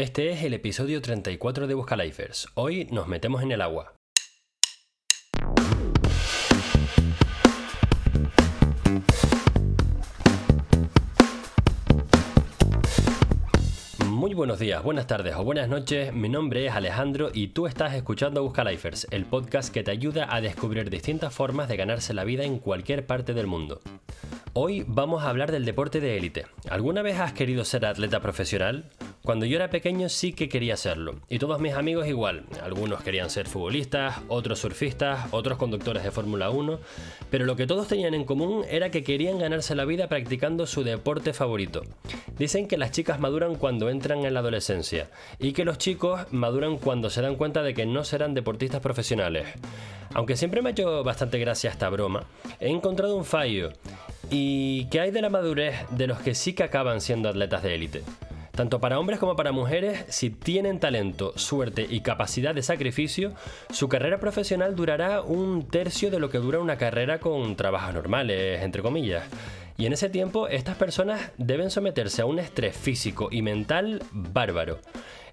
Este es el episodio 34 de Buscalifers. Hoy nos metemos en el agua. Muy buenos días, buenas tardes o buenas noches. Mi nombre es Alejandro y tú estás escuchando Buscalifers, el podcast que te ayuda a descubrir distintas formas de ganarse la vida en cualquier parte del mundo. Hoy vamos a hablar del deporte de élite. ¿Alguna vez has querido ser atleta profesional? Cuando yo era pequeño sí que quería serlo, y todos mis amigos igual. Algunos querían ser futbolistas, otros surfistas, otros conductores de Fórmula 1, pero lo que todos tenían en común era que querían ganarse la vida practicando su deporte favorito. Dicen que las chicas maduran cuando entran en la adolescencia, y que los chicos maduran cuando se dan cuenta de que no serán deportistas profesionales. Aunque siempre me ha hecho bastante gracia esta broma, he encontrado un fallo. ¿Y qué hay de la madurez de los que sí que acaban siendo atletas de élite? Tanto para hombres como para mujeres, si tienen talento, suerte y capacidad de sacrificio, su carrera profesional durará un tercio de lo que dura una carrera con trabajos normales, entre comillas. Y en ese tiempo, estas personas deben someterse a un estrés físico y mental bárbaro.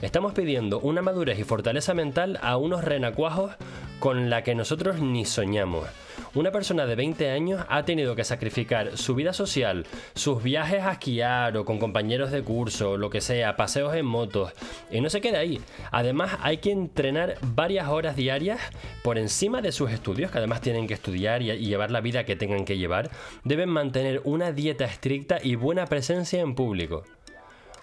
Estamos pidiendo una madurez y fortaleza mental a unos renacuajos con la que nosotros ni soñamos. Una persona de 20 años ha tenido que sacrificar su vida social, sus viajes a esquiar o con compañeros de curso, lo que sea, paseos en motos, y no se queda ahí. Además hay que entrenar varias horas diarias por encima de sus estudios, que además tienen que estudiar y, llevar la vida que tengan que llevar. Deben mantener una dieta estricta y buena presencia en público.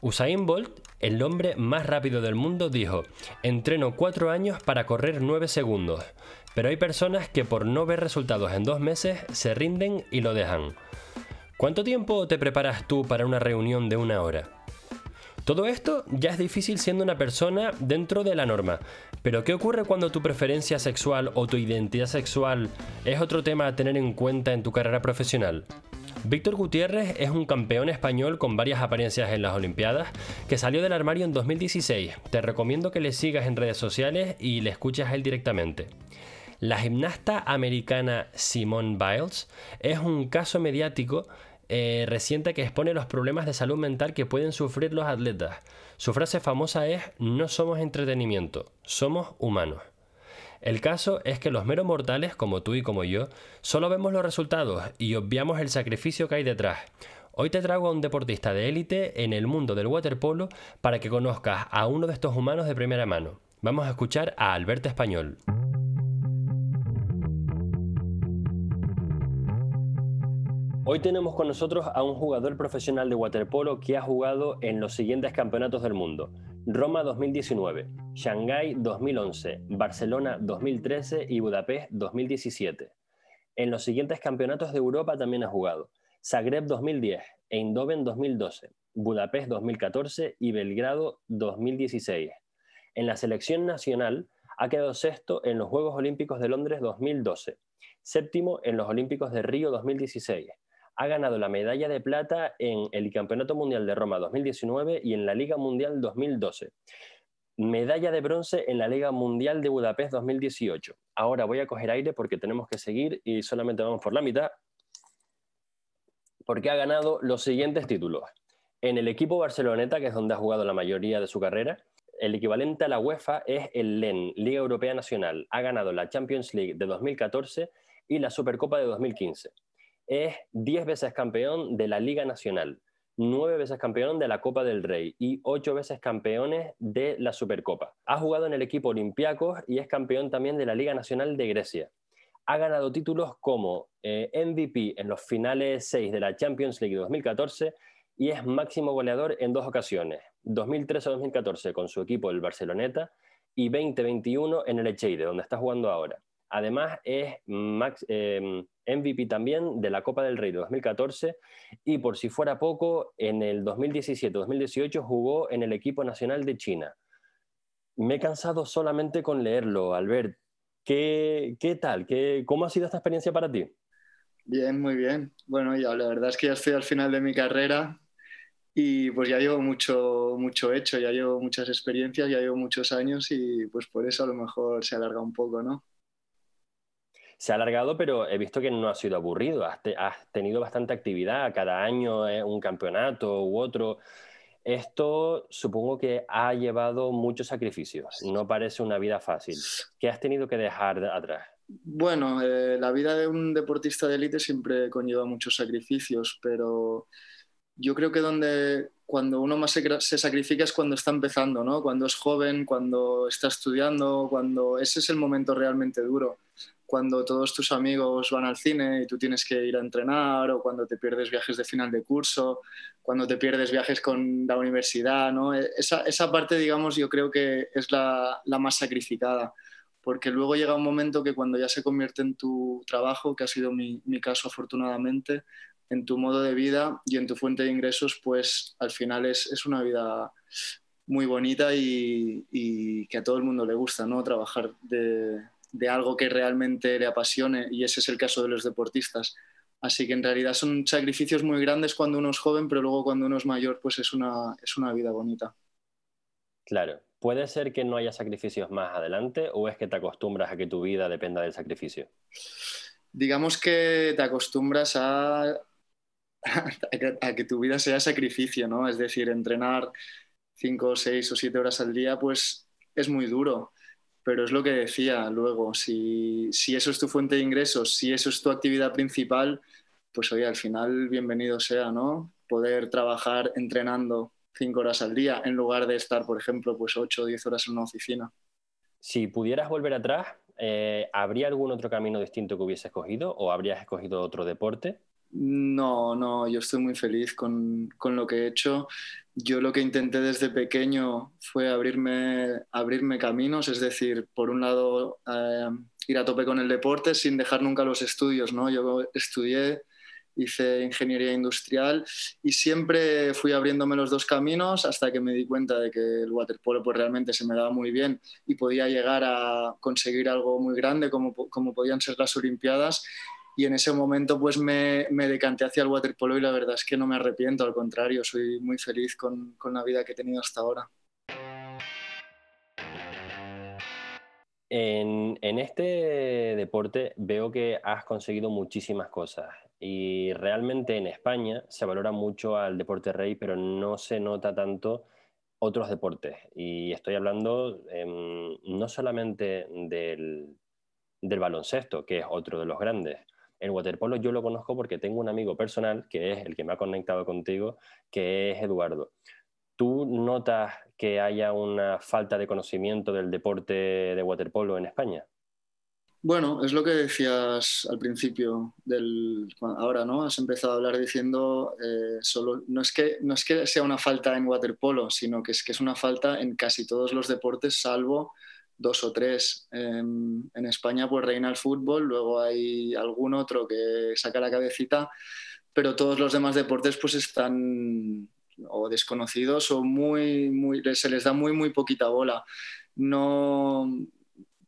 Usain Bolt, el hombre más rápido del mundo, dijo, entreno 4 años para correr 9 segundos, pero hay personas que por no ver resultados en dos meses se rinden y lo dejan. ¿Cuánto tiempo te preparas tú para una reunión de una hora? Todo esto ya es difícil siendo una persona dentro de la norma, pero ¿qué ocurre cuando tu preferencia sexual o tu identidad sexual es otro tema a tener en cuenta en tu carrera profesional? Víctor Gutiérrez es un campeón español con varias apariencias en las Olimpiadas que salió del armario en 2016. Te recomiendo que le sigas en redes sociales y le escuches a él directamente. La gimnasta americana Simone Biles es un caso mediático eh, reciente que expone los problemas de salud mental que pueden sufrir los atletas. Su frase famosa es no somos entretenimiento, somos humanos. El caso es que los meros mortales, como tú y como yo, solo vemos los resultados y obviamos el sacrificio que hay detrás. Hoy te traigo a un deportista de élite en el mundo del waterpolo para que conozcas a uno de estos humanos de primera mano. Vamos a escuchar a Alberto Español. Hoy tenemos con nosotros a un jugador profesional de waterpolo que ha jugado en los siguientes campeonatos del mundo. Roma 2019, Shanghái 2011, Barcelona 2013 y Budapest 2017. En los siguientes campeonatos de Europa también ha jugado. Zagreb 2010, Eindhoven 2012, Budapest 2014 y Belgrado 2016. En la selección nacional ha quedado sexto en los Juegos Olímpicos de Londres 2012, séptimo en los Olímpicos de Río 2016 ha ganado la medalla de plata en el Campeonato Mundial de Roma 2019 y en la Liga Mundial 2012. Medalla de bronce en la Liga Mundial de Budapest 2018. Ahora voy a coger aire porque tenemos que seguir y solamente vamos por la mitad. Porque ha ganado los siguientes títulos. En el equipo Barceloneta, que es donde ha jugado la mayoría de su carrera, el equivalente a la UEFA es el LEN, Liga Europea Nacional. Ha ganado la Champions League de 2014 y la Supercopa de 2015 es 10 veces campeón de la Liga Nacional, 9 veces campeón de la Copa del Rey y 8 veces campeones de la Supercopa. Ha jugado en el equipo Olympiacos y es campeón también de la Liga Nacional de Grecia. Ha ganado títulos como eh, MVP en los finales 6 de la Champions League 2014 y es máximo goleador en dos ocasiones, 2013-2014 con su equipo el Barceloneta y 2021 en el Echeide, donde está jugando ahora. Además, es MVP también de la Copa del Rey de 2014 y por si fuera poco, en el 2017-2018 jugó en el equipo nacional de China. Me he cansado solamente con leerlo, Albert. ¿Qué, qué tal? ¿Qué, ¿Cómo ha sido esta experiencia para ti? Bien, muy bien. Bueno, ya la verdad es que ya estoy al final de mi carrera y pues ya llevo mucho, mucho hecho, ya llevo muchas experiencias, ya llevo muchos años y pues por eso a lo mejor se alarga un poco, ¿no? Se ha alargado, pero he visto que no ha sido aburrido. Has, tenido bastante actividad, cada año un campeonato u otro. Esto supongo que ha llevado muchos sacrificios, no parece una vida fácil. ¿Qué has tenido que dejar atrás? Bueno, eh, la vida de un deportista de élite siempre conlleva muchos sacrificios, pero yo creo que donde cuando uno más se, sacrifica es cuando está empezando, ¿no? Cuando es joven, cuando está estudiando, cuando ese es el momento realmente duro. Cuando todos tus amigos van al cine y tú tienes que ir a entrenar, o cuando te pierdes viajes de final de curso, cuando te pierdes viajes con la universidad, ¿no? E, esa, esa parte, digamos, yo creo que es la, la más sacrificada porque luego llega un momento que cuando ya se convierte en tu trabajo, que ha sido mi, mi, caso afortunadamente, en tu modo de vida y en tu fuente de ingresos, pues al final es, es una vida muy bonita y, y, que a todo el mundo le gusta, ¿no? Trabajar de, de, algo que realmente le apasione y ese es el caso de los deportistas. Así que en realidad son sacrificios muy grandes cuando uno es joven, pero luego cuando uno es mayor, pues es una, es una vida bonita. Claro. ¿Puede ser que no haya sacrificios más adelante o es que te acostumbras a que tu vida dependa del sacrificio? Digamos que te acostumbras a a que, tu vida sea sacrificio, ¿no? Es decir, entrenar cinco, seis o siete horas al día, pues es muy duro. Pero es lo que decía luego, si, si eso es tu fuente de ingresos, si eso es tu actividad principal, pues oye, al final bienvenido sea, ¿no? Poder trabajar entrenando cinco horas al día en lugar de estar, por ejemplo, pues ocho o diez horas en una oficina. Si pudieras volver atrás, eh, ¿habría algún otro camino distinto que hubieses escogido o habrías escogido otro deporte? No, no, yo estoy muy feliz con, lo que he hecho. Yo lo que intenté desde pequeño fue abrirme, abrirme caminos, es decir, por un lado eh, ir a tope con el deporte sin dejar nunca los estudios, ¿no? Yo estudié, hice ingeniería industrial y siempre fui abriéndome los dos caminos hasta que me di cuenta de que el waterpolo pues realmente se me daba muy bien y podía llegar a conseguir algo muy grande como, como podían ser las Olimpiadas y en ese momento pues me, decanté hacia el waterpolo y la verdad es que no me arrepiento, al contrario, soy muy feliz con, con la vida que he tenido hasta ahora. En, en, este deporte veo que has conseguido muchísimas cosas y realmente en España se valora mucho al deporte rey, pero no se nota tanto otros deportes. Y estoy hablando em, no solamente del, del baloncesto, que es otro de los grandes, el waterpolo yo lo conozco porque tengo un amigo personal, que es el que me ha conectado contigo, que es Eduardo. ¿Tú notas que haya una falta de conocimiento del deporte de waterpolo en España? Bueno, es lo que decías al principio del ahora, ¿no? Has empezado a hablar diciendo eh, solo no es que no es que sea una falta en waterpolo, sino que es que es una falta en casi todos los deportes, salvo dos o tres. En, España pues reina el fútbol, luego hay algún otro que saca la cabecita, pero todos los demás deportes pues están o desconocidos o muy, muy, se les da muy, muy poquita bola. No,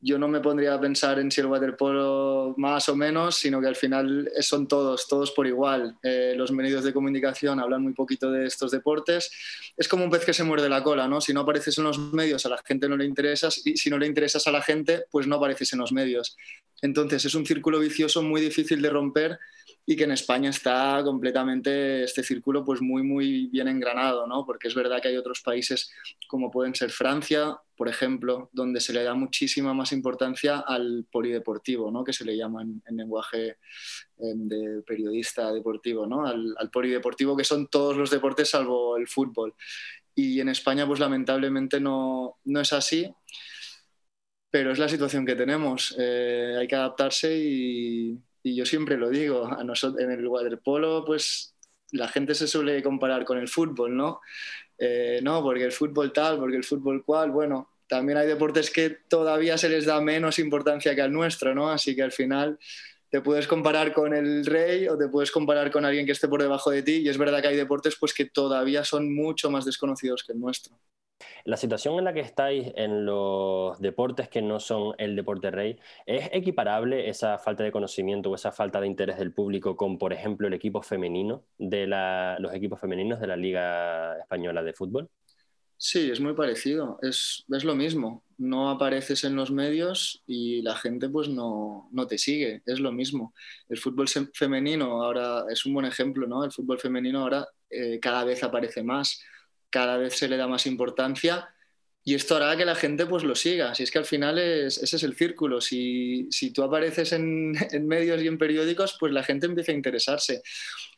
yo no me pondría a pensar en si el waterpolo más o menos, sino que al final son todos, todos por igual. Eh, los medios de comunicación hablan muy poquito de estos deportes. Es como un pez que se muerde la cola, ¿no? Si no apareces en los medios, a la gente no le interesas y si no le interesas a la gente, pues no apareces en los medios. Entonces es un círculo vicioso muy difícil de romper y que en España está completamente este círculo pues muy muy bien engranado, ¿no? Porque es verdad que hay otros países como pueden ser Francia, por ejemplo, donde se le da muchísima más importancia al polideportivo, ¿no? Que se le llama en, lenguaje em, de periodista deportivo, ¿no? Al, polideportivo que son todos los deportes salvo el fútbol. Y en España pues lamentablemente no, no es así pero es la situación que tenemos. Eh, hay que adaptarse y, y yo siempre lo digo, a nosotros, en el waterpolo, pues la gente se suele comparar con el fútbol, ¿no? Eh, no, porque el fútbol tal, porque el fútbol cual, bueno, también hay deportes que todavía se les da menos importancia que al nuestro, ¿no? Así que al final te puedes comparar con el rey o te puedes comparar con alguien que esté por debajo de ti y es verdad que hay deportes pues que todavía son mucho más desconocidos que el nuestro. La situación en la que estáis en los deportes que no son el deporte rey, ¿es equiparable esa falta de conocimiento o esa falta de interés del público con, por ejemplo, el equipo femenino de los equipos femeninos de la Liga Española de Fútbol? Sí, es muy parecido, es, es, lo mismo. No apareces en los medios y la gente pues no, no, te sigue, es lo mismo. El fútbol femenino ahora es un buen ejemplo, ¿no? El fútbol femenino ahora eh, cada vez aparece más cada vez se le da más importancia y esto hará que la gente pues lo siga. Si es que al final es, ese es el círculo. Si, si tú apareces en, medios y en periódicos, pues la gente empieza a interesarse.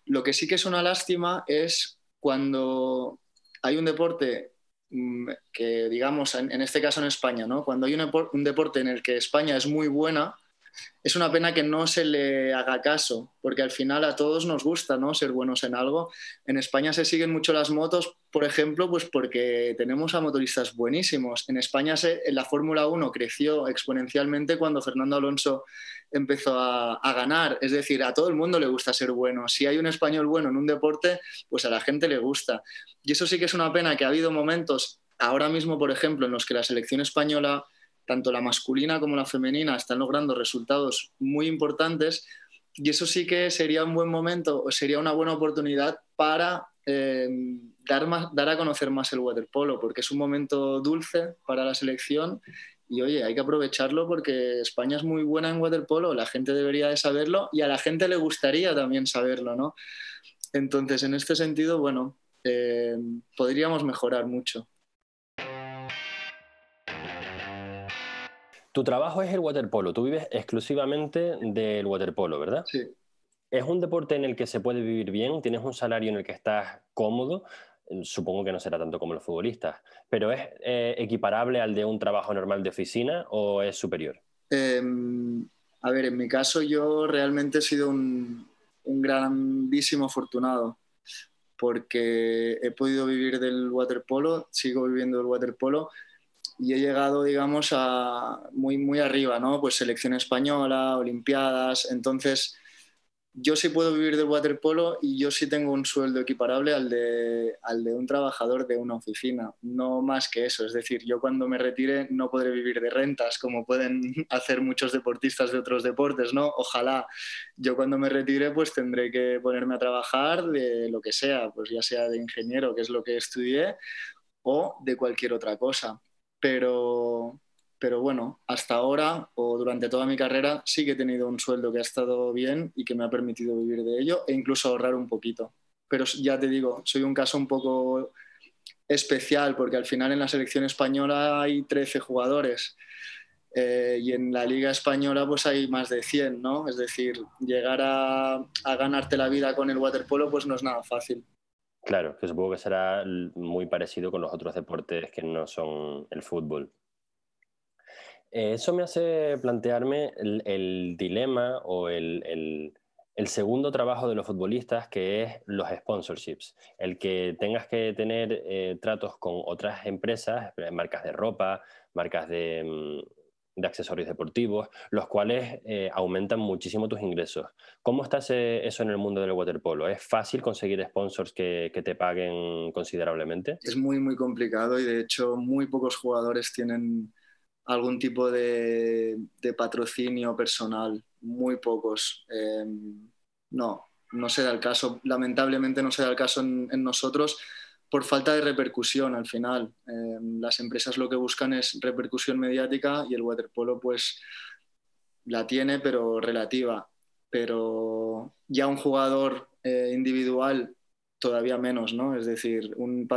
Lo que sí que es una lástima es cuando hay un deporte mm, que, digamos, en, este caso en España, ¿no? cuando hay un deporte en el que España es muy buena, es una pena que no se le haga caso, porque al final a todos nos gusta ¿no? ser buenos en algo. En España se siguen mucho las motos, por ejemplo, pues porque tenemos a motoristas buenísimos. En España se, la Fórmula 1 creció exponencialmente cuando Fernando Alonso empezó a, a, ganar. Es decir, a todo el mundo le gusta ser bueno. Si hay un español bueno en un deporte, pues a la gente le gusta. Y eso sí que es una pena que ha habido momentos, ahora mismo, por ejemplo, en los que la selección española tanto la masculina como la femenina están logrando resultados muy importantes y eso sí que sería un buen momento sería una buena oportunidad para eh, dar, más, dar a conocer más el waterpolo, porque es un momento dulce para la selección y oye, hay que aprovecharlo porque España es muy buena en waterpolo, la gente debería de saberlo y a la gente le gustaría también saberlo, ¿no? Entonces, en este sentido, bueno, eh, podríamos mejorar mucho. Tu trabajo es el waterpolo, tú vives exclusivamente del waterpolo, ¿verdad? Sí. ¿Es un deporte en el que se puede vivir bien? ¿Tienes un salario en el que estás cómodo? Supongo que no será tanto como los futbolistas, pero ¿es eh, equiparable al de un trabajo normal de oficina o es superior? Eh, a ver, en mi caso yo realmente he sido un, un grandísimo afortunado porque he podido vivir del waterpolo, sigo viviendo del waterpolo y he llegado, digamos, a muy, muy arriba, ¿no? Pues selección española, olimpiadas, entonces yo sí puedo vivir del waterpolo y yo sí tengo un sueldo equiparable al de, al de un trabajador de una oficina, no más que eso, es decir, yo cuando me retire no podré vivir de rentas como pueden hacer muchos deportistas de otros deportes, ¿no? Ojalá. Yo cuando me retire pues tendré que ponerme a trabajar de lo que sea, pues ya sea de ingeniero, que es lo que estudié, o de cualquier otra cosa pero, pero bueno, hasta ahora o durante toda mi carrera sí que he tenido un sueldo que ha estado bien y que me ha permitido vivir de ello e incluso ahorrar un poquito. Pero ya te digo, soy un caso un poco especial porque al final en la selección española hay 13 jugadores eh, y en la liga española pues hay más de 100, ¿no? Es decir, llegar a, a ganarte la vida con el waterpolo pues no es nada fácil. Claro, que supongo que será muy parecido con los otros deportes que no son el fútbol. Eh, eso me hace plantearme el, dilema o el, segundo trabajo de los futbolistas, que es los sponsorships. El que tengas que tener eh, tratos con otras empresas, marcas de ropa, marcas de, mm, de accesorios deportivos, los cuales eh, aumentan muchísimo tus ingresos. ¿Cómo está eso en el mundo del waterpolo? ¿Es fácil conseguir sponsors que, te paguen considerablemente? Es muy, muy complicado y de hecho muy pocos jugadores tienen algún tipo de, patrocinio personal, muy pocos. Em, no, no se da el caso, lamentablemente no se da el caso en nosotros por falta de repercusión al final. Eh, las empresas lo que buscan es repercusión mediática y el waterpolo pues la tiene pero relativa. Pero ya un jugador eh, individual todavía menos, ¿no? Es decir, un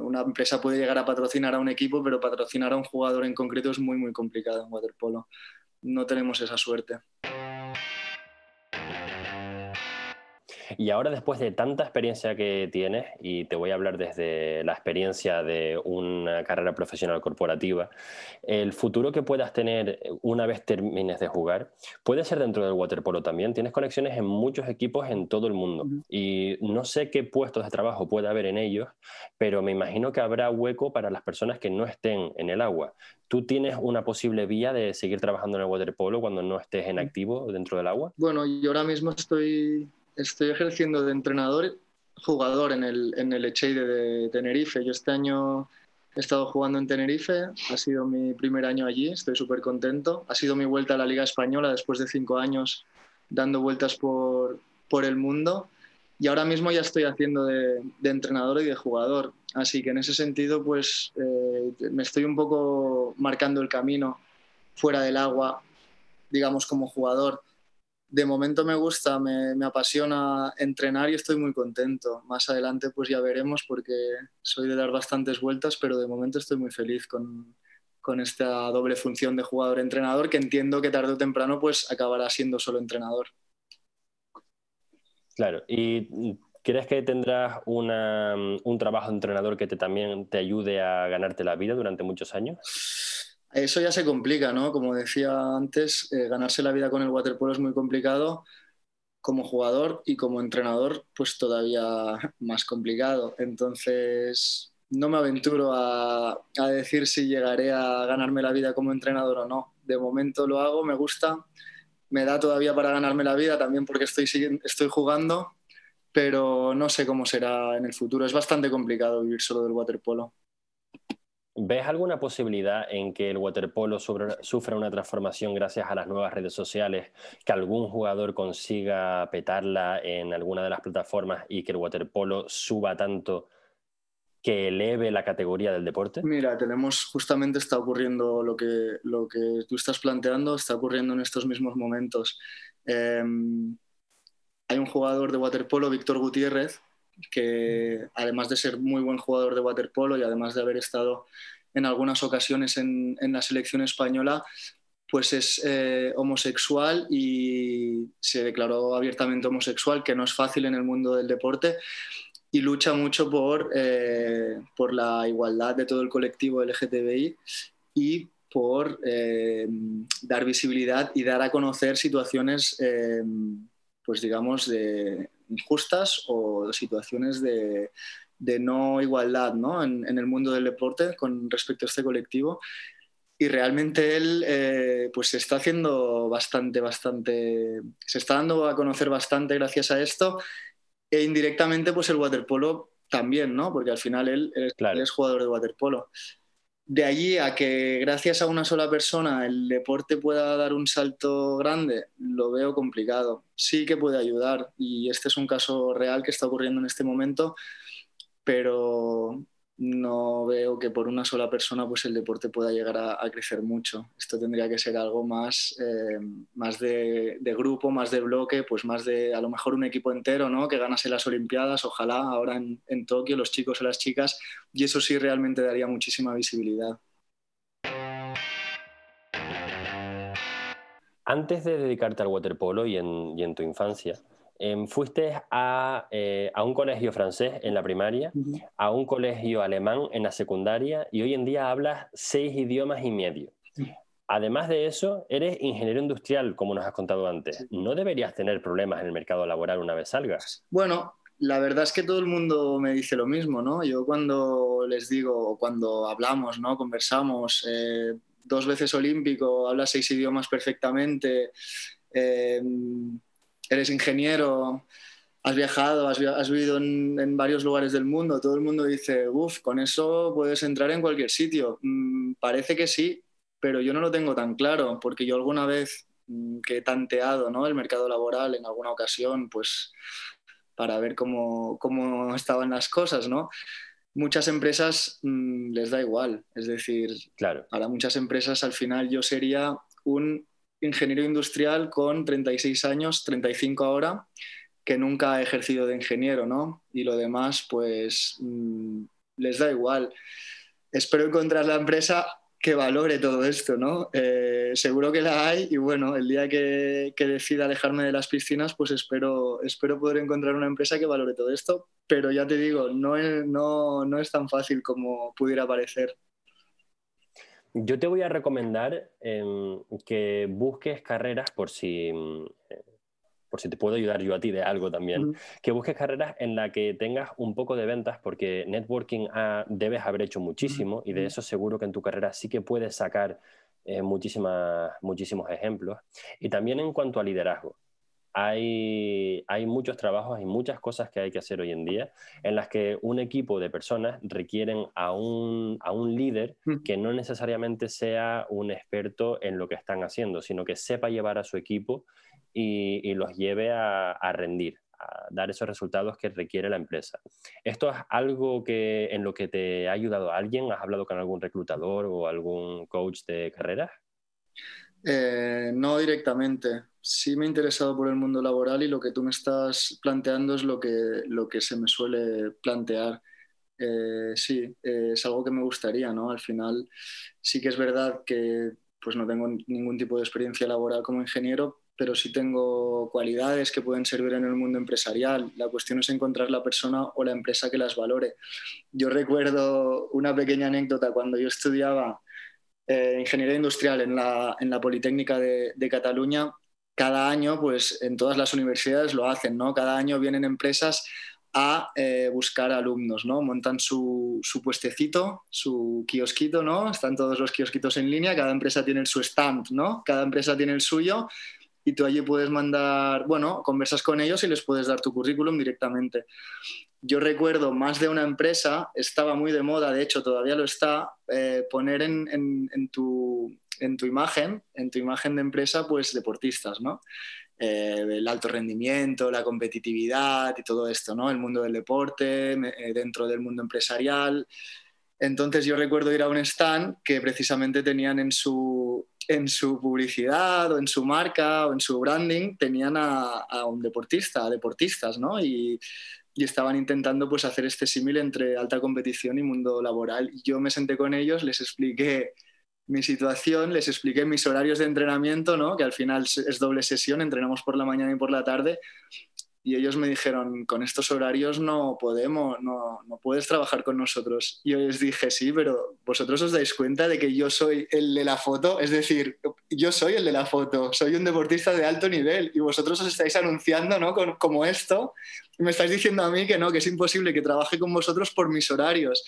una empresa puede llegar a patrocinar a un equipo, pero patrocinar a un jugador en concreto es muy, muy complicado en waterpolo. No tenemos esa suerte. Y ahora después de tanta experiencia que tienes, y te voy a hablar desde la experiencia de una carrera profesional corporativa, el futuro que puedas tener una vez termines de jugar puede ser dentro del waterpolo también. Tienes conexiones en muchos equipos en todo el mundo y no sé qué puestos de trabajo puede haber en ellos, pero me imagino que habrá hueco para las personas que no estén en el agua. ¿Tú tienes una posible vía de seguir trabajando en el waterpolo cuando no estés en activo dentro del agua? Bueno, yo ahora mismo estoy estoy ejerciendo de entrenador jugador en el, en el Echeide de Tenerife. Yo este año he estado jugando en Tenerife, ha sido mi primer año allí, estoy súper contento. Ha sido mi vuelta a la Liga Española después de cinco años dando vueltas por, por el mundo y ahora mismo ya estoy haciendo de, de, entrenador y de jugador. Así que en ese sentido, pues eh, me estoy un poco marcando el camino fuera del agua, digamos, como jugador de momento me gusta, me, apasiona entrenar y estoy muy contento. Más adelante pues ya veremos porque soy de dar bastantes vueltas, pero de momento estoy muy feliz con, con esta doble función de jugador-entrenador que entiendo que tarde o temprano pues acabará siendo solo entrenador. Claro, ¿y crees que tendrás una, un trabajo de entrenador que te, también te ayude a ganarte la vida durante muchos años? Eso ya se complica, ¿no? Como decía antes, eh, ganarse la vida con el waterpolo es muy complicado. Como jugador y como entrenador, pues todavía más complicado. Entonces, no me aventuro a, a, decir si llegaré a ganarme la vida como entrenador o no. De momento lo hago, me gusta, me da todavía para ganarme la vida, también porque estoy, estoy jugando, pero no sé cómo será en el futuro. Es bastante complicado vivir solo del waterpolo. ¿Ves alguna posibilidad en que el waterpolo sufra una transformación gracias a las nuevas redes sociales, que algún jugador consiga petarla en alguna de las plataformas y que el waterpolo suba tanto que eleve la categoría del deporte? Mira, tenemos justamente está ocurriendo lo que, lo que tú estás planteando, está ocurriendo en estos mismos momentos. Em, hay un jugador de waterpolo, Víctor Gutiérrez, que además de ser muy buen jugador de waterpolo y además de haber estado en algunas ocasiones en, la selección española, pues es eh, homosexual y se declaró abiertamente homosexual, que no es fácil en el mundo del deporte, y lucha mucho por, eh, por la igualdad de todo el colectivo LGTBI y por eh, dar visibilidad y dar a conocer situaciones, pues digamos, de, injustas o situaciones de, no igualdad ¿no? En, el mundo del deporte con respecto a este colectivo. Y realmente él eh, pues se está haciendo bastante, bastante, se está dando a conocer bastante gracias a esto e indirectamente pues el waterpolo también, ¿no? Porque al final él, él es jugador de waterpolo de allí a que gracias a una sola persona el deporte pueda dar un salto grande, lo veo complicado. Sí que puede ayudar y este es un caso real que está ocurriendo en este momento, pero no veo que por una sola persona pues el deporte pueda llegar a, crecer mucho. Esto tendría que ser algo más, eh, más de, grupo, más de bloque, pues más de a lo mejor un equipo entero, ¿no? Que ganase las Olimpiadas, ojalá ahora en, en Tokio, los chicos o las chicas, y eso sí realmente daría muchísima visibilidad. Antes de dedicarte al waterpolo y en, y en tu infancia, Em, fuiste eh, a, un colegio francés en la primaria, a un colegio alemán en la secundaria y hoy en día hablas seis idiomas y medio. Además de eso, eres ingeniero industrial, como nos has contado antes. ¿No deberías tener problemas en el mercado laboral una vez salgas? Bueno, la verdad es que todo el mundo me dice lo mismo, ¿no? Yo cuando les digo, cuando hablamos, ¿no? Conversamos, eh, dos veces olímpico, hablas seis idiomas perfectamente. Eh, eres ingeniero, has viajado, has, vivido en, varios lugares del mundo, todo el mundo dice, uff, con eso puedes entrar en cualquier sitio. Mm, parece que sí, pero yo no lo tengo tan claro, porque yo alguna vez mm, que he tanteado ¿no? el mercado laboral en alguna ocasión, pues para ver cómo, cómo estaban las cosas, ¿no? Muchas empresas mm, les da igual, es decir, claro. para muchas empresas al final yo sería un ingeniero industrial con 36 años, 35 ahora, que nunca ha ejercido de ingeniero, ¿no? Y lo demás, pues mm, les da igual. Espero encontrar la empresa que valore todo esto, ¿no? Eh, seguro que la hay y bueno, el día que, que, decida alejarme de las piscinas, pues espero, espero poder encontrar una empresa que valore todo esto, pero ya te digo, no no, no es tan fácil como pudiera parecer. Yo te voy a recomendar em, que busques carreras por si, mm, eh, por si te puedo ayudar yo a ti de algo también, que busques carreras en las que tengas un poco de ventas porque networking debes haber hecho muchísimo y de eso seguro que en tu carrera sí que puedes sacar eh, muchísimos ejemplos. Y también en cuanto a liderazgo hay, hay muchos trabajos y muchas cosas que hay que hacer hoy en día en las que un equipo de personas requieren a un, a un líder mm. que no necesariamente sea un experto en lo que están haciendo, sino que sepa llevar a su equipo y, y los lleve a, a rendir a dar esos resultados que requiere la empresa. ¿Esto es algo que en lo que te ha ayudado alguien? ¿Has hablado con algún reclutador o algún coach de carreras? Eh, no directamente. Sí me he interesado por el mundo laboral y lo que tú me estás planteando es lo que, lo que se me suele plantear. Eh, sí, eh, es algo que me gustaría, ¿no? Al final sí que es verdad que pues no tengo ningún tipo de experiencia laboral como ingeniero, pero sí tengo cualidades que pueden servir en el mundo empresarial. La cuestión es encontrar la persona o la empresa que las valore. Yo recuerdo una pequeña anécdota cuando yo estudiaba eh, ingeniería industrial en la, en la Politécnica de, de, Cataluña. Cada año, pues en todas las universidades lo hacen, ¿no? Cada año vienen empresas a eh, buscar alumnos, ¿no? Montan su, su, puestecito, su kiosquito, ¿no? Están todos los kiosquitos en línea, cada empresa tiene su stand, ¿no? Cada empresa tiene el suyo y tú allí puedes mandar, bueno, conversas con ellos y les puedes dar tu currículum directamente. Yo recuerdo más de una empresa, estaba muy de moda, de hecho todavía lo está, eh, poner en, en, tu, en tu imagen, en tu imagen de empresa, pues deportistas, ¿no? Eh, el alto rendimiento, la competitividad y todo esto, ¿no? El mundo del deporte, eh, dentro del mundo empresarial. Entonces yo recuerdo ir a un stand que precisamente tenían en su, en su publicidad o en su marca o en su branding tenían a, un deportista, a deportistas, ¿no? Y, y, estaban intentando pues hacer este símil entre alta competición y mundo laboral. Yo me senté con ellos, les expliqué mi situación, les expliqué mis horarios de entrenamiento, ¿no? Que al final es doble sesión, entrenamos por la mañana y por la tarde, y ellos me dijeron, con estos horarios no podemos, no, no, puedes trabajar con nosotros. Y yo les dije, sí, pero vosotros os dais cuenta de que yo soy el de la foto, es decir, yo soy el de la foto, soy un deportista de alto nivel y vosotros os estáis anunciando, ¿no? como esto, y me estáis diciendo a mí que no, que es imposible que trabaje con vosotros por mis horarios.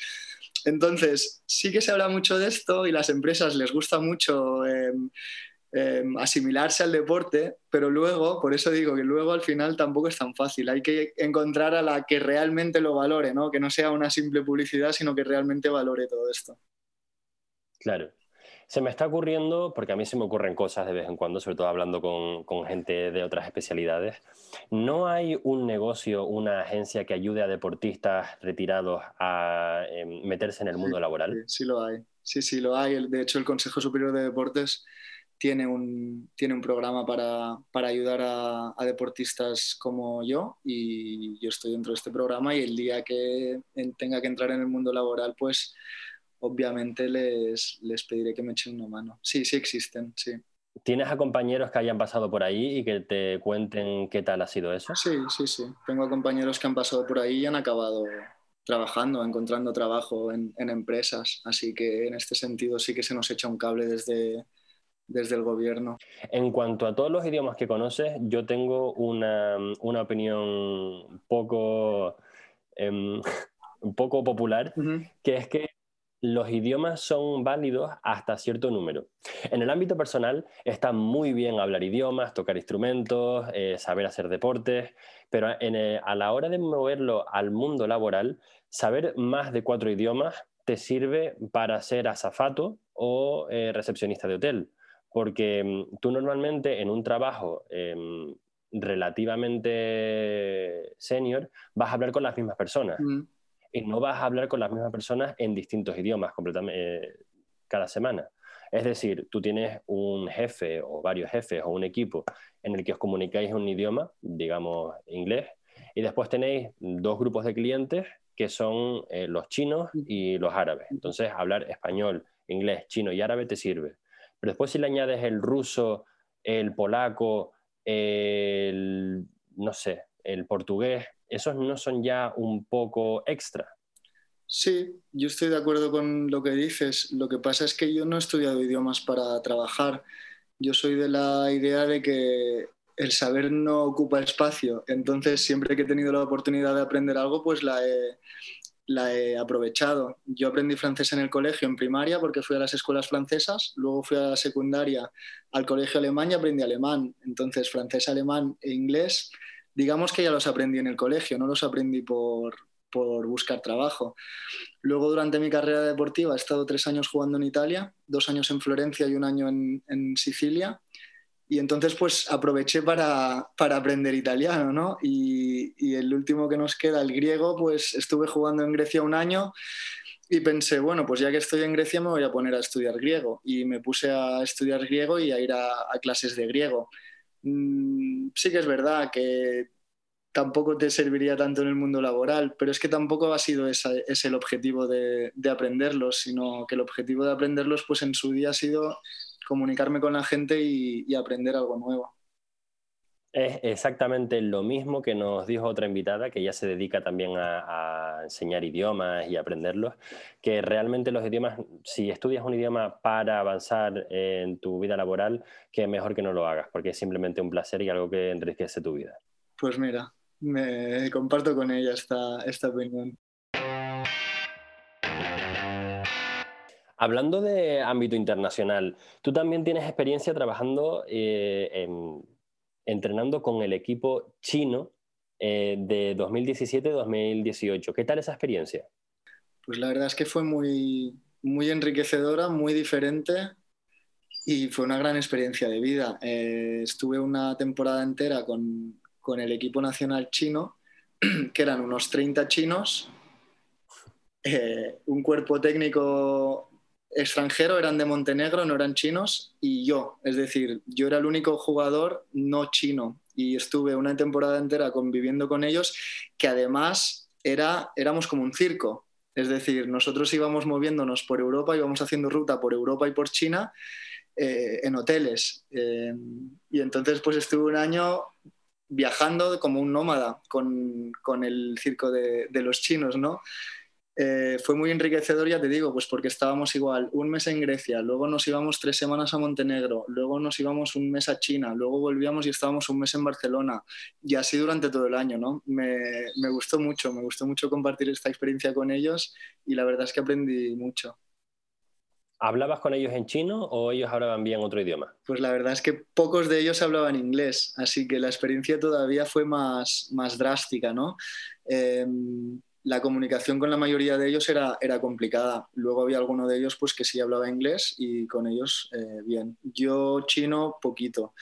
Entonces, sí que se habla mucho de esto y las empresas les gusta mucho... Eh, Em, asimilarse al deporte, pero luego, por eso digo que luego al final tampoco es tan fácil. Hay que encontrar a la que realmente lo valore, ¿no? que no sea una simple publicidad, sino que realmente valore todo esto. Claro. Se me está ocurriendo, porque a mí se me ocurren cosas de vez en cuando, sobre todo hablando con, con gente de otras especialidades. ¿No hay un negocio, una agencia que ayude a deportistas retirados a em, meterse en el mundo laboral? Sí, sí, lo hay. Sí, sí, lo hay. De hecho, el Consejo Superior de Deportes tiene un, tiene un programa para, para ayudar a, a, deportistas como yo y yo estoy dentro de este programa y el día que tenga que entrar en el mundo laboral, pues obviamente les, les pediré que me echen una mano. Sí, sí existen, sí. ¿Tienes a compañeros que hayan pasado por ahí y que te cuenten qué tal ha sido eso? Sí, sí, sí. Tengo a compañeros que han pasado por ahí y han acabado trabajando, encontrando trabajo en, en empresas. Así que en este sentido sí que se nos echa un cable desde, desde el gobierno. En cuanto a todos los idiomas que conoces, yo tengo una, una opinión poco, um, poco popular, que es que los idiomas son válidos hasta cierto número. En el ámbito personal está muy bien hablar idiomas, tocar instrumentos, eh, saber hacer deportes, pero eh, a la hora de moverlo al mundo laboral, saber más de cuatro idiomas te sirve para ser azafato o eh, recepcionista de hotel porque mm, tú normalmente en un trabajo em, relativamente senior vas a hablar con las mismas personas mm. Y no vas a hablar con las mismas personas en distintos idiomas completamente, eh, cada semana. Es decir, tú tienes un jefe o varios jefes o un equipo en el que os comunicáis en un idioma, digamos inglés, y después tenéis dos grupos de clientes que son eh, los chinos y los árabes. Entonces, hablar español, inglés, chino y árabe te sirve. Pero después si le añades el ruso, el polaco, el, no sé, el portugués, esos no son ya un poco extra. Sí, yo estoy de acuerdo con lo que dices. Lo que pasa es que yo no he estudiado idiomas para trabajar. Yo soy de la idea de que el saber no ocupa espacio. Entonces, siempre que he tenido la oportunidad de aprender algo, pues la he, aprovechado. Yo aprendí francés en el colegio, en primaria, porque fui a las escuelas francesas, luego fui a la secundaria al colegio alemán y aprendí alemán. Entonces, francés, alemán e inglés, digamos que ya los aprendí en el colegio, no los aprendí por, por buscar trabajo. Luego, durante mi carrera deportiva, he estado tres años jugando en Italia, dos años en Florencia y un año en, Sicilia. Y entonces pues aproveché para, para aprender italiano, ¿no? Y, y, el último que nos queda, el griego, pues estuve jugando en Grecia un año y pensé, bueno, pues ya que estoy en Grecia me voy a poner a estudiar griego. Y me puse a estudiar griego y a ir a, clases de griego. Mm, sí que es verdad que tampoco te serviría tanto en el mundo laboral, pero es que tampoco ha sido ese, el objetivo de, aprenderlos, sino que el objetivo de aprenderlos pues en su día ha sido comunicarme con la gente y aprender algo nuevo. Es exactamente lo mismo que nos dijo otra invitada, que ya se dedica también a, enseñar idiomas y aprenderlos, que realmente los idiomas, si estudias un idioma para avanzar en tu vida laboral, que mejor que no lo hagas, porque es simplemente un placer y algo que enriquece tu vida. Pues mira, me comparto con ella esta, esta opinión. Hablando de ámbito internacional, tú también tienes experiencia trabajando eh, en entrenando con el equipo chino eh, de 2017-2018. ¿Qué tal esa experiencia? Pues la verdad es que fue muy, muy enriquecedora, muy diferente y fue una gran experiencia de vida. Eh, estuve una temporada entera con, con, el equipo nacional chino, que eran unos 30 chinos, eh, un cuerpo técnico extranjero, eran de Montenegro, no eran chinos, y yo, es decir, yo era el único jugador no chino y estuve una temporada entera conviviendo con ellos, que además era, éramos como un circo, es decir, nosotros íbamos moviéndonos por Europa, íbamos haciendo ruta por Europa y por China eh, en hoteles. Eh, y entonces pues estuve un año viajando como un nómada con, el circo de los chinos, ¿no? Eh, fue muy enriquecedor, ya te digo, pues porque estábamos igual un mes en Grecia, luego nos íbamos tres semanas a Montenegro, luego nos íbamos un mes a China, luego volvíamos y estábamos un mes en Barcelona, y así durante todo el año, ¿no? Me, me gustó mucho, me gustó mucho compartir esta experiencia con ellos y la verdad es que aprendí mucho. ¿Hablabas con ellos en chino o ellos hablaban bien otro idioma? Pues la verdad es que pocos de ellos hablaban inglés, así que la experiencia todavía fue más, más drástica, ¿no? Eh, la comunicación con la mayoría de ellos era, era complicada. Luego había alguno de ellos pues, que sí hablaba inglés y con ellos eh, bien. Yo chino poquito.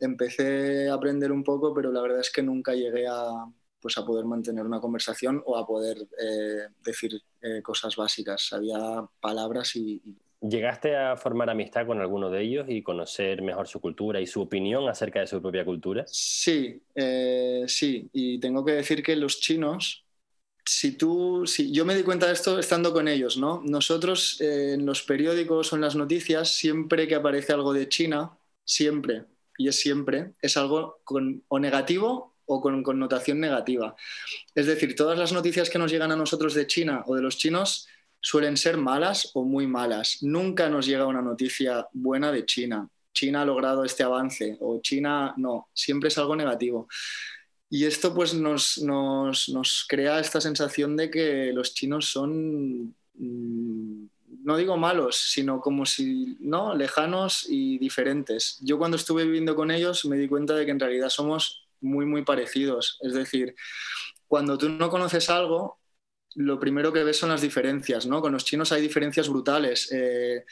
Empecé a aprender un poco, pero la verdad es que nunca llegué a, pues, a poder mantener una conversación o a poder eh, decir eh, cosas básicas. Había palabras y, ¿Llegaste a formar amistad con alguno de ellos y conocer mejor su cultura y su opinión acerca de su propia cultura? Sí, sí. Y tengo que decir que los chinos si tú, si yo me di cuenta de esto estando con ellos, ¿no? Nosotros eh, en los periódicos o en las noticias, siempre que aparece algo de China, siempre, y es siempre, es algo con, o negativo o con connotación negativa. Es decir, todas las noticias que nos llegan a nosotros de China o de los chinos suelen ser malas o muy malas. Nunca nos llega una noticia buena de China. China ha logrado este avance o China no, siempre es algo negativo. Y esto pues nos, nos, crea esta sensación de que los chinos son, mm, no digo malos, sino como si, ¿no? Lejanos y diferentes. Yo cuando estuve viviendo con ellos me di cuenta de que en realidad somos muy, muy parecidos. Es decir, cuando tú no conoces algo, lo primero que ves son las diferencias, ¿no? Con los chinos hay diferencias brutales. Eh,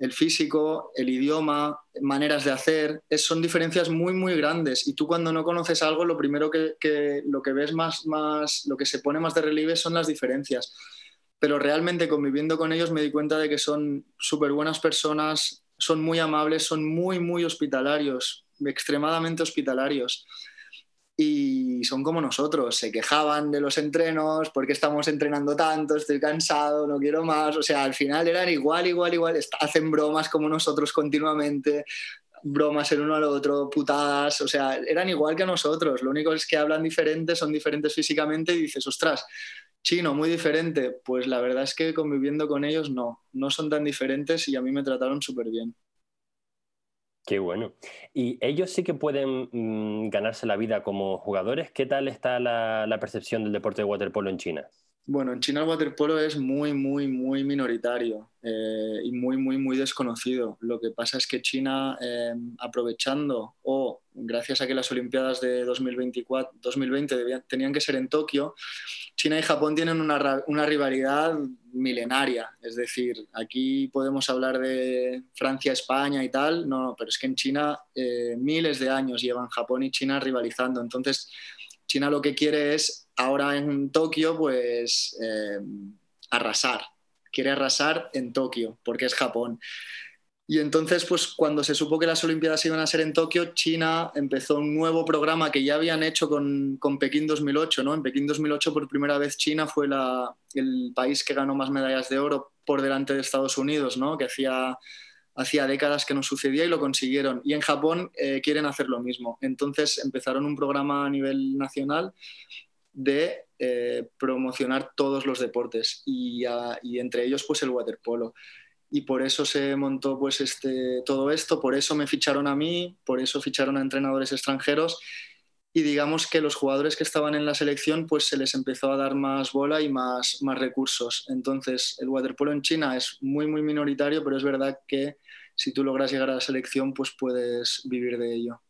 el físico, el idioma, maneras de hacer, son diferencias muy, muy grandes. Y tú cuando no conoces algo, lo primero que, lo que ves más, más, lo que se pone más de relieve son las diferencias. Pero realmente conviviendo con ellos me di cuenta de que son súper buenas personas, son muy amables, son muy, muy hospitalarios, extremadamente hospitalarios y son como nosotros, se quejaban de los entrenos, porque estamos entrenando tanto, estoy cansado, no quiero más, o sea, al final eran igual, igual, igual, hacen bromas como nosotros continuamente, bromas el uno al otro, putadas, o sea, eran igual que nosotros, lo único es que hablan diferente, son diferentes físicamente y dices, ostras, chino, muy diferente, pues la verdad es que conviviendo con ellos no, no son tan diferentes y a mí me trataron súper bien. Qué bueno. Y ellos sí que pueden mm, ganarse la vida como jugadores. ¿Qué tal está la, la, percepción del deporte de waterpolo en China? Bueno, en China el waterpolo es muy, muy, muy minoritario eh, y muy, muy, muy desconocido. Lo que pasa es que China, eh, aprovechando o gracias a que las Olimpiadas de 2024, 2020 tenían que ser en Tokio, China y Japón tienen una, una, rivalidad milenaria. Es decir, aquí podemos hablar de Francia, España y tal, no, pero es que en China eh, miles de años llevan Japón y China rivalizando. Entonces, China lo que quiere es ahora en Tokio, pues eh, arrasar. quiere arrasar en Tokio, porque es Japón. Y entonces, pues cuando se supo que las Olimpiadas iban a ser en Tokio, China empezó un nuevo programa que ya habían hecho con, con Pekín 2008, ¿no? En Pekín 2008 por primera vez China fue la, el país que ganó más medallas de oro por delante de Estados Unidos, ¿no? Que hacía, hacía décadas que no sucedía y lo consiguieron. Y en Japón eh, quieren hacer lo mismo. Entonces empezaron un programa a nivel nacional de eh, promocionar todos los deportes y, y entre ellos pues el waterpolo y por eso se montó pues este, todo esto, por eso me ficharon a mí, por eso ficharon a entrenadores extranjeros y digamos que los jugadores que estaban en la selección pues se les empezó a dar más bola y más, más recursos. Entonces el waterpolo en China es muy muy minoritario, pero es verdad que si tú logras llegar a la selección pues puedes vivir de ello.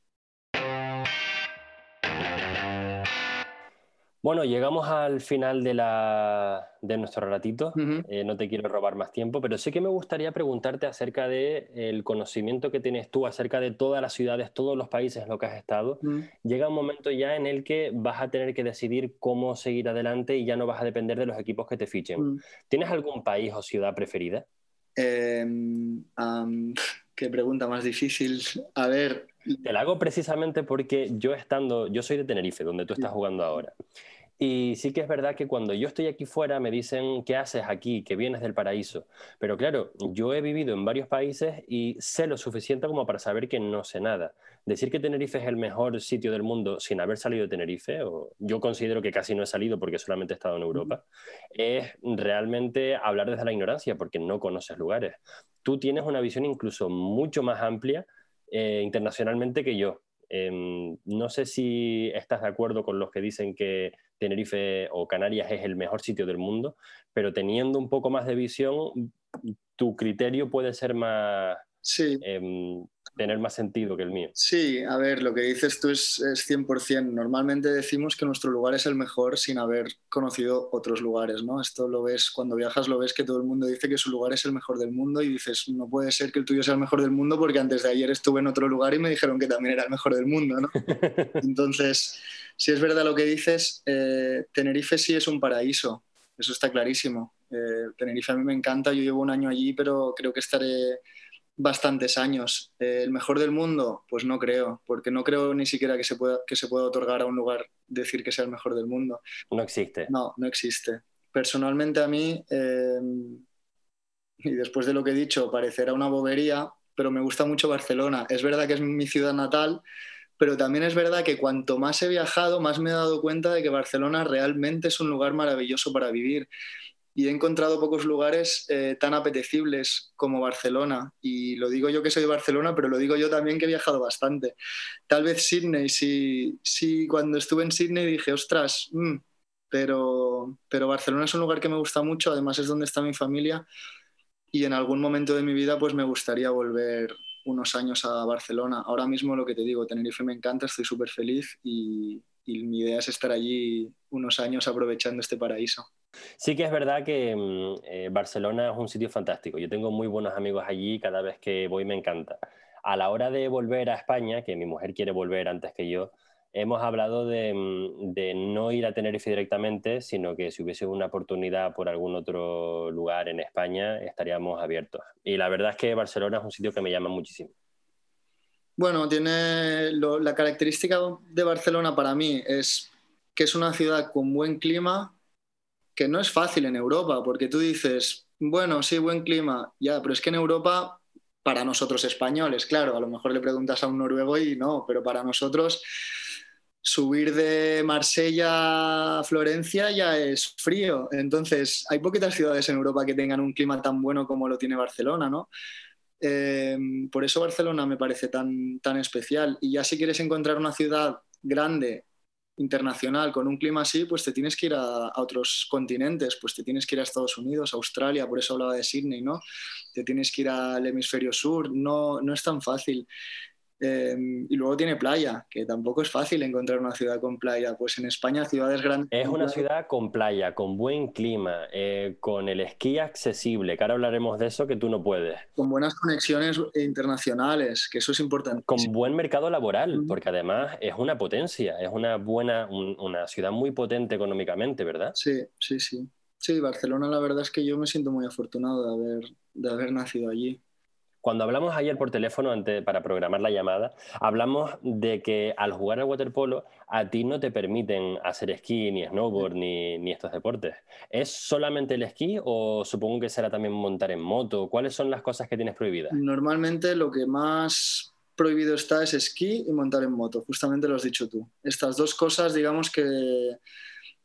Bueno, llegamos al final de, la, de nuestro ratito. Eh, no te quiero robar más tiempo, pero sí que me gustaría preguntarte acerca del el conocimiento que tienes tú acerca de todas las ciudades, todos los países en los que has estado. Llega un momento ya en el que vas a tener que decidir cómo seguir adelante y ya no vas a depender de los equipos que te fichen. ¿Tienes algún país o ciudad preferida? Em, qué pregunta más difícil. A ver, te la hago precisamente porque yo estando, yo soy de Tenerife, donde tú estás jugando ahora. Y sí que es verdad que cuando yo estoy aquí fuera me dicen, ¿qué haces aquí? Que vienes del paraíso. Pero claro, yo he vivido en varios países y sé lo suficiente como para saber que no sé nada. Decir que Tenerife es el mejor sitio del mundo sin haber salido de Tenerife, o yo considero que casi no he salido porque solamente he estado en Europa, es realmente hablar desde la ignorancia porque no conoces lugares. Tú tienes una visión incluso mucho más amplia eh, internacionalmente que yo. Em, no sé si estás de acuerdo con los que dicen que Tenerife o Canarias es el mejor sitio del mundo, pero teniendo un poco más de visión, tu criterio puede ser más, sí. Em, tener más sentido que el mío. Sí, a ver, lo que dices tú es, es 100%. Normalmente decimos que nuestro lugar es el mejor sin haber conocido otros lugares, ¿no? Esto lo ves, cuando viajas lo ves que todo el mundo dice que su lugar es el mejor del mundo y dices, no puede ser que el tuyo sea el mejor del mundo porque antes de ayer estuve en otro lugar y me dijeron que también era el mejor del mundo, ¿no? Entonces, si es verdad lo que dices, eh, Tenerife sí es un paraíso, eso está clarísimo. Eh, Tenerife a mí me encanta, yo llevo un año allí, pero creo que estaré bastantes años. Eh, ¿El mejor del mundo? Pues no creo, porque no creo ni siquiera que se, pueda, que se pueda otorgar a un lugar decir que sea el mejor del mundo. No existe. No, no existe. Personalmente a mí, eh, y después de lo que he dicho, parecerá una bobería, pero me gusta mucho Barcelona. Es verdad que es mi ciudad natal, pero también es verdad que cuanto más he viajado, más me he dado cuenta de que Barcelona realmente es un lugar maravilloso para vivir y he encontrado pocos lugares eh, tan apetecibles como Barcelona. Y lo digo yo que soy de Barcelona, pero lo digo yo también que he viajado bastante. Tal vez Sydney, sí, sí cuando estuve en Sydney dije, ostras, mm", pero, pero Barcelona es un lugar que me gusta mucho, además es donde está mi familia y en algún momento de mi vida pues me gustaría volver unos años a Barcelona. Ahora mismo lo que te digo, Tenerife me encanta, estoy súper feliz y, y mi idea es estar allí unos años aprovechando este paraíso. Sí que es verdad que mm, eh, Barcelona es un sitio fantástico. Yo tengo muy buenos amigos allí, cada vez que voy me encanta. A la hora de volver a España, que mi mujer quiere volver antes que yo, hemos hablado de, mm, de, no ir a Tenerife directamente, sino que si hubiese una oportunidad por algún otro lugar en España, estaríamos abiertos. Y la verdad es que Barcelona es un sitio que me llama muchísimo. Bueno, tiene la característica de Barcelona para mí es que es una ciudad con buen clima, que no es fácil en Europa, porque tú dices, bueno, sí, buen clima, ya, pero es que en Europa, para nosotros españoles, claro, a lo mejor le preguntas a un noruego y no, pero para nosotros subir de Marsella a Florencia ya es frío. Entonces, hay poquitas ciudades en Europa que tengan un clima tan bueno como lo tiene Barcelona, ¿no? Em, por eso Barcelona me parece tan, tan especial. Y ya si quieres encontrar una ciudad grande, internacional, con un clima así, pues te tienes que ir a, otros continentes, pues te tienes que ir a Estados Unidos, Australia, por eso hablaba de Sydney, ¿no? Te tienes que ir al hemisferio sur, no, no es tan fácil. Em, y luego tiene playa, que tampoco es fácil encontrar una ciudad con playa. Pues en España, ciudades grandes. Es una ciudad con playa, con buen clima, eh, con el esquí accesible, que ahora hablaremos de eso que tú no puedes. Con buenas conexiones internacionales, que eso es importante. Con buen mercado laboral, porque además es una potencia, es una buena, una ciudad muy potente económicamente, ¿verdad? Sí, sí, sí. Sí, Barcelona la verdad es que yo me siento muy afortunado de haber, de haber nacido allí. Cuando hablamos ayer por teléfono antes, para programar la llamada, hablamos de que al jugar al waterpolo a ti no te permiten hacer esquí, ni snowboard, ni, ni, estos deportes. ¿Es solamente el esquí o supongo que será también montar en moto? ¿Cuáles son las cosas que tienes prohibidas? Normalmente lo que más prohibido está es esquí y montar en moto, justamente lo has dicho tú. Estas dos cosas, digamos que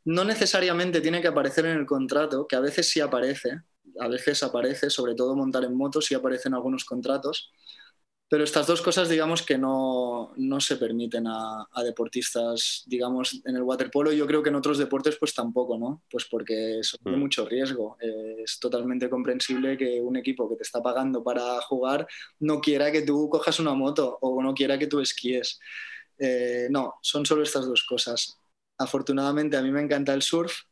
no necesariamente tiene que aparecer en el contrato, que a veces sí aparece, a veces aparece, sobre todo montar en moto, sí aparecen algunos contratos, pero estas dos cosas, digamos que no, se permiten a, deportistas, digamos, en el waterpolo y yo creo que en otros deportes pues tampoco, ¿no? Pues porque son de mm. mucho riesgo. es totalmente comprensible que un equipo que te está pagando para jugar no quiera que tú cojas una moto o no quiera que tú esquíes. Eh, no, son solo estas dos cosas. Afortunadamente a mí me encanta el surf,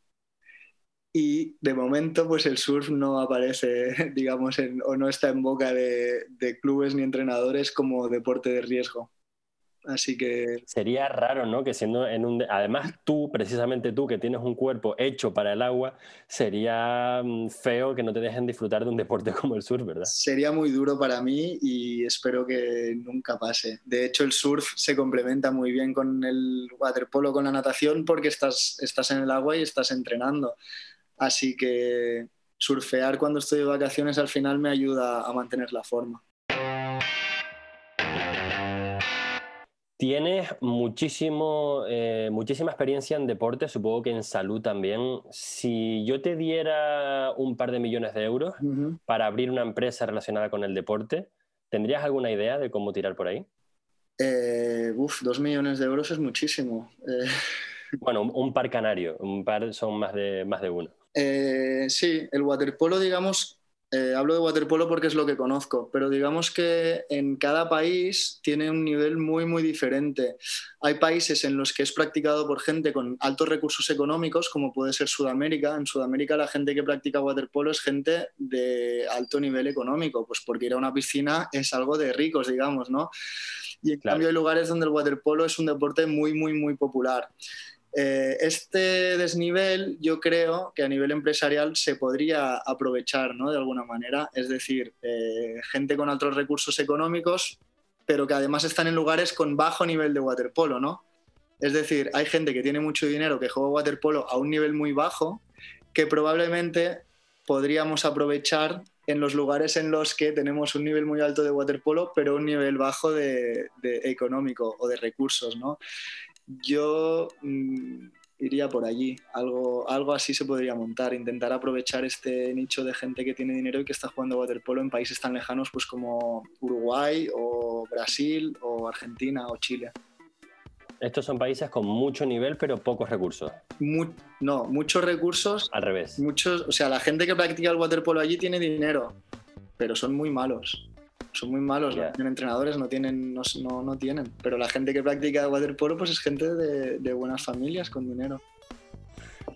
y de momento pues el surf no aparece, digamos, o no está en boca de, clubes ni entrenadores como deporte de riesgo. Así que... Sería raro, ¿no? Que siendo en un... Además tú, precisamente tú, que tienes un cuerpo hecho para el agua, sería mm, feo que no te dejen disfrutar de un deporte como el surf, ¿verdad? Sería muy duro para mí y espero que nunca pase. De hecho, el surf se complementa muy bien con el waterpolo, con la natación, porque estás, estás en el agua y estás entrenando. Así que surfear cuando estoy de vacaciones al final me ayuda a mantener la forma. Tienes muchísimo, eh, muchísima experiencia en deporte, supongo que en salud también. Si yo te diera un par de millones de euros para abrir una empresa relacionada con el deporte, ¿tendrías alguna idea de cómo tirar por ahí? Eh, uf, dos millones de euros es muchísimo. Eh, bueno, un, par canario, un par son más de, más de uno. Eh, sí, el waterpolo, digamos, eh, hablo de waterpolo porque es lo que conozco, pero digamos que en cada país tiene un nivel muy, muy diferente. Hay países en los que es practicado por gente con altos recursos económicos, como puede ser Sudamérica. En Sudamérica la gente que practica waterpolo es gente de alto nivel económico, pues porque ir a una piscina es algo de ricos, digamos, ¿no? Y en cambio hay lugares donde el waterpolo es un deporte muy, muy, muy popular. Eh, este desnivel yo creo que a nivel empresarial se podría aprovechar ¿no? de alguna manera, es decir, eh, gente con altos recursos económicos, pero que además están en lugares con bajo nivel de waterpolo, ¿no? Es decir, hay gente que tiene mucho dinero que juega waterpolo a un nivel muy bajo que probablemente podríamos aprovechar en los lugares en los que tenemos un nivel muy alto de waterpolo, pero un nivel bajo de económico o de recursos, ¿no? Yo mm, iría por allí. Algo, algo así se podría montar, intentar aprovechar este nicho de gente que tiene dinero y que está jugando waterpolo en países tan lejanos pues como Uruguay o Brasil o Argentina o Chile. Estos son países con mucho nivel pero pocos recursos. no, muchos recursos. Al revés. Muchos, o sea, la gente que practica el waterpolo allí tiene dinero, pero son muy malos son muy malos, no tienen entrenadores, no tienen, no, no, tienen. Pero la gente que practica waterpolo pues es gente de, de buenas familias con dinero.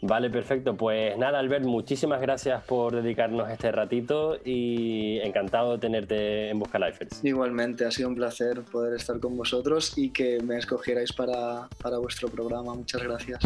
Vale, perfecto. Pues nada, Albert, muchísimas gracias por dedicarnos este ratito y encantado de tenerte en Busca Lifers. Igualmente, ha sido un placer poder estar con vosotros y que me escogierais para, para vuestro programa. Muchas gracias.